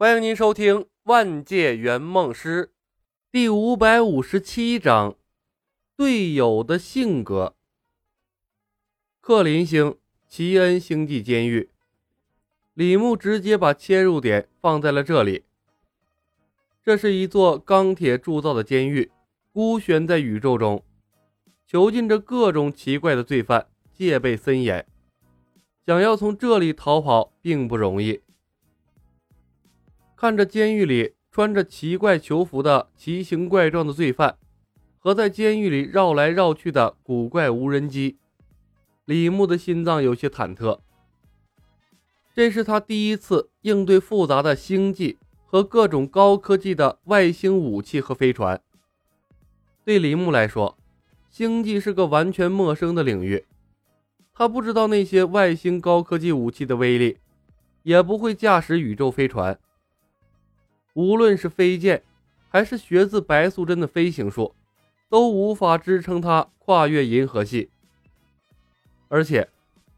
欢迎您收听《万界圆梦师》第五百五十七章：队友的性格。克林星奇恩星际监狱，李牧直接把切入点放在了这里。这是一座钢铁铸造的监狱，孤悬在宇宙中，囚禁着各种奇怪的罪犯，戒备森严。想要从这里逃跑并不容易。看着监狱里穿着奇怪囚服的奇形怪状的罪犯，和在监狱里绕来绕去的古怪无人机，李牧的心脏有些忐忑。这是他第一次应对复杂的星际和各种高科技的外星武器和飞船。对李牧来说，星际是个完全陌生的领域。他不知道那些外星高科技武器的威力，也不会驾驶宇宙飞船。无论是飞剑，还是学自白素贞的飞行术，都无法支撑他跨越银河系。而且，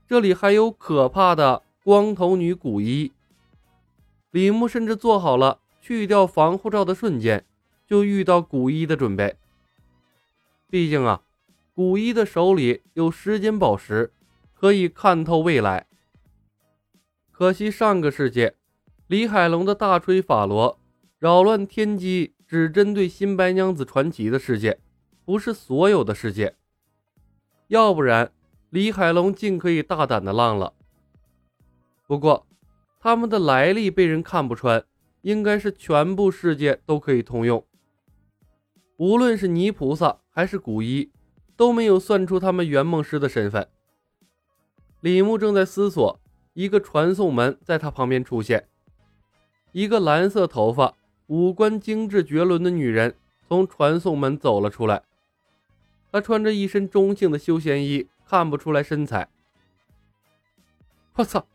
这里还有可怕的光头女古一。李牧甚至做好了去掉防护罩的瞬间就遇到古一的准备。毕竟啊，古一的手里有时间宝石。可以看透未来。可惜上个世界，李海龙的大锤法罗扰乱天机，只针对新白娘子传奇的世界，不是所有的世界。要不然，李海龙尽可以大胆的浪了。不过，他们的来历被人看不穿，应该是全部世界都可以通用。无论是泥菩萨还是古一，都没有算出他们圆梦师的身份。李牧正在思索，一个传送门在他旁边出现，一个蓝色头发、五官精致绝伦的女人从传送门走了出来。她穿着一身中性的休闲衣，看不出来身材。我操，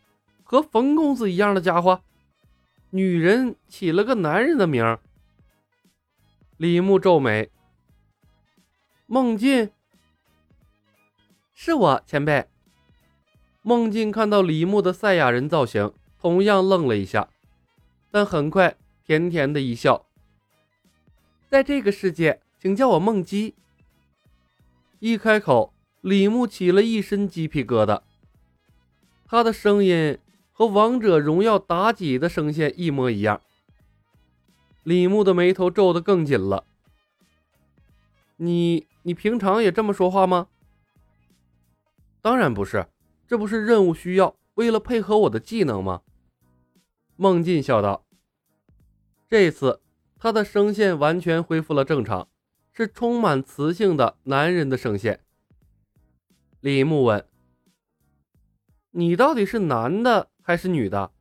和冯公子一样的家伙，女人起了个男人的名。李牧皱眉。梦境，是我前辈。孟进看到李牧的赛亚人造型，同样愣了一下，但很快甜甜的一笑。在这个世界，请叫我梦姬。一开口，李牧起了一身鸡皮疙瘩。他的声音和王者荣耀妲己的声线一模一样。李牧的眉头皱得更紧了。你你平常也这么说话吗？当然不是。这不是任务需要，为了配合我的技能吗？孟进笑道。这次他的声线完全恢复了正常，是充满磁性的男人的声线。李牧问：“你到底是男的还是女的？”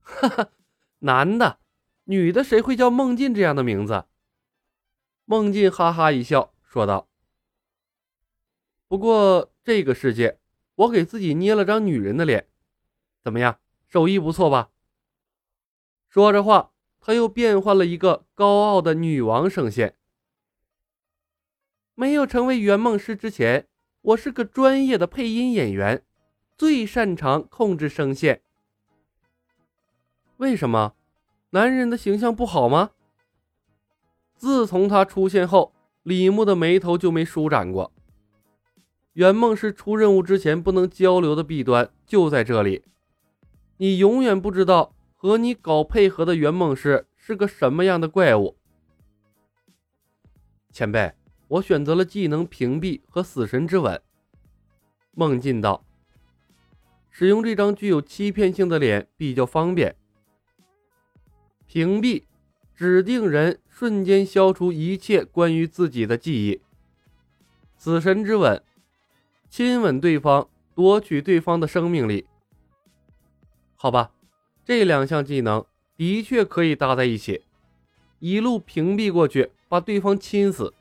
哈哈，男的，女的谁会叫孟进这样的名字？孟进哈哈一笑，说道：“不过这个世界……”我给自己捏了张女人的脸，怎么样？手艺不错吧？说着话，他又变换了一个高傲的女王声线。没有成为圆梦师之前，我是个专业的配音演员，最擅长控制声线。为什么？男人的形象不好吗？自从他出现后，李牧的眉头就没舒展过。圆梦师出任务之前不能交流的弊端就在这里，你永远不知道和你搞配合的圆梦师是个什么样的怪物。前辈，我选择了技能屏蔽和死神之吻。梦进道，使用这张具有欺骗性的脸比较方便。屏蔽，指定人瞬间消除一切关于自己的记忆。死神之吻。亲吻对方，夺取对方的生命力。好吧，这两项技能的确可以搭在一起，一路屏蔽过去，把对方亲死。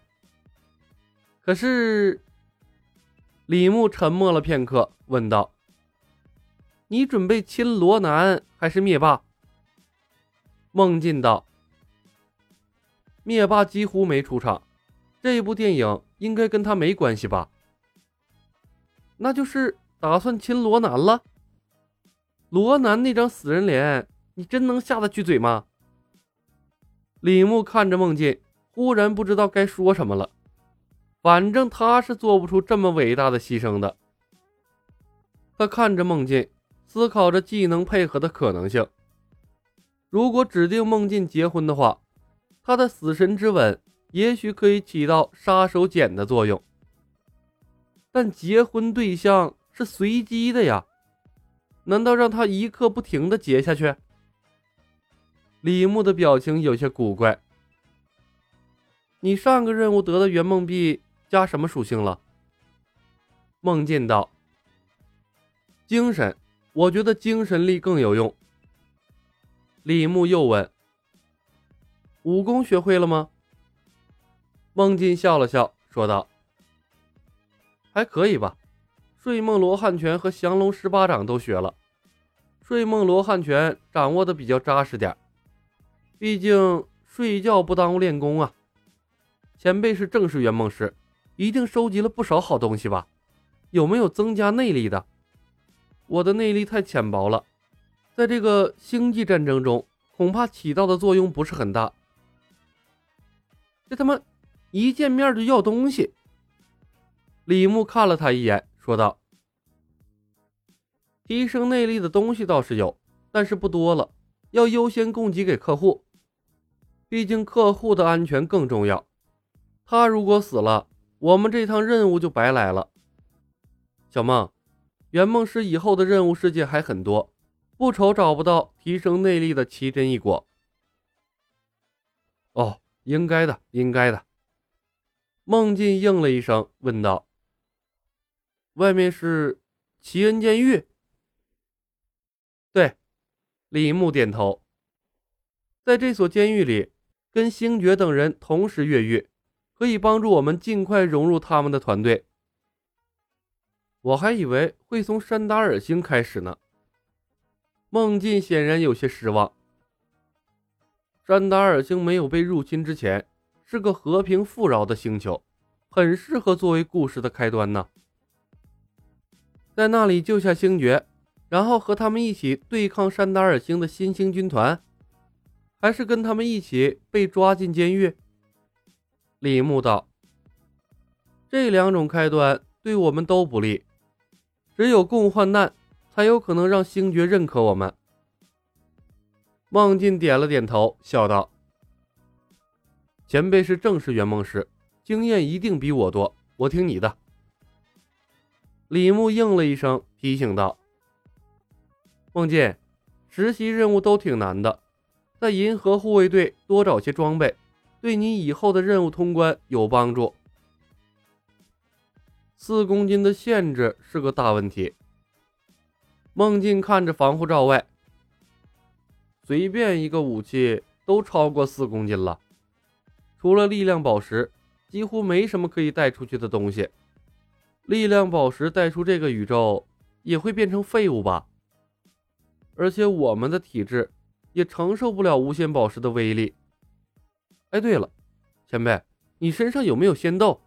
可是，李牧沉默了片刻，问道：“你准备亲罗南还是灭霸？”孟进道：“灭霸几乎没出场，这部电影应该跟他没关系吧？”那就是打算亲罗南了。罗南那张死人脸你真能下得去嘴吗？李牧看着孟进，忽然不知道该说什么了。反正他是做不出这么伟大的牺牲的。他看着孟进，思考着技能配合的可能性。如果指定孟进结婚的话，他的死神之吻也许可以起到杀手锏的作用。但结婚对象是随机的呀，难道让他一刻不停的结下去？李牧的表情有些古怪。你上个任务得的圆梦币加什么属性了？孟进道：“精神，我觉得精神力更有用。”李牧又问：“武功学会了吗？”孟进笑了笑，说道：“还可以吧，睡梦罗汉拳和降龙十八掌都学了。睡梦罗汉拳掌握的比较扎实点。”毕竟睡觉不耽误练功啊！前辈是正式圆梦师，一定收集了不少好东西吧？有没有增加内力的？我的内力太浅薄了，在这个星际战争中，恐怕起到的作用不是很大。这他妈一见面就要东西！李牧看了他一眼，说道：“提升内力的东西倒是有，但是不多了，要优先供给给客户。”毕竟客户的安全更重要，他如果死了，我们这趟任务就白来了。小梦，圆梦师以后的任务世界还很多，不愁找不到提升内力的奇珍异果。哦，应该的，应该的。孟进应了一声，问道：“外面是奇恩监狱？”对，李牧点头。在这所监狱里。跟星爵等人同时越狱，可以帮助我们尽快融入他们的团队。我还以为会从山达尔星开始呢。梦境显然有些失望。山达尔星没有被入侵之前，是个和平富饶的星球，很适合作为故事的开端呢。在那里救下星爵，然后和他们一起对抗山达尔星的新兴军团。还是跟他们一起被抓进监狱。李牧道：“这两种开端对我们都不利，只有共患难，才有可能让星爵认可我们。”孟进点了点头，笑道：“前辈是正式圆梦师，经验一定比我多，我听你的。”李牧应了一声，提醒道：“孟进，实习任务都挺难的。”在银河护卫队多找些装备，对你以后的任务通关有帮助。四公斤的限制是个大问题。孟进看着防护罩外，随便一个武器都超过四公斤了，除了力量宝石，几乎没什么可以带出去的东西。力量宝石带出这个宇宙也会变成废物吧？而且我们的体质。也承受不了无限宝石的威力。哎，对了，前辈，你身上有没有仙豆？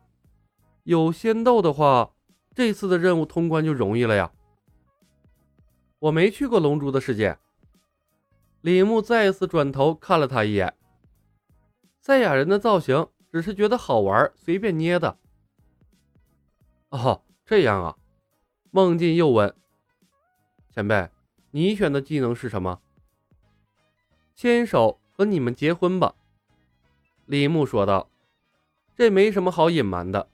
有仙豆的话，这次的任务通关就容易了呀。我没去过龙珠的世界。李牧再一次转头看了他一眼。赛亚人的造型只是觉得好玩，随便捏的。哦，这样啊。孟进又问：“前辈，你选的技能是什么？”牵手和你们结婚吧，李牧说道。这没什么好隐瞒的，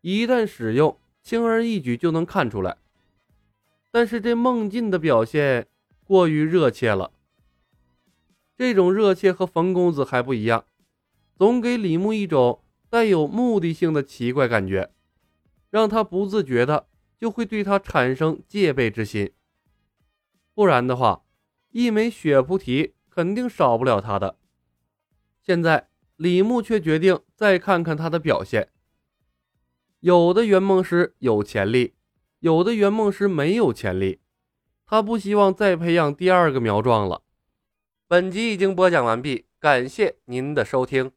一旦使用，轻而易举就能看出来。但是这孟进的表现过于热切了，这种热切和冯公子还不一样，总给李牧一种带有目的性的奇怪感觉，让他不自觉的就会对他产生戒备之心。不然的话，一枚血菩提。肯定少不了他的。现在李牧却决定再看看他的表现。有的圆梦师有潜力，有的圆梦师没有潜力。他不希望再培养第二个苗壮了。本集已经播讲完毕，感谢您的收听。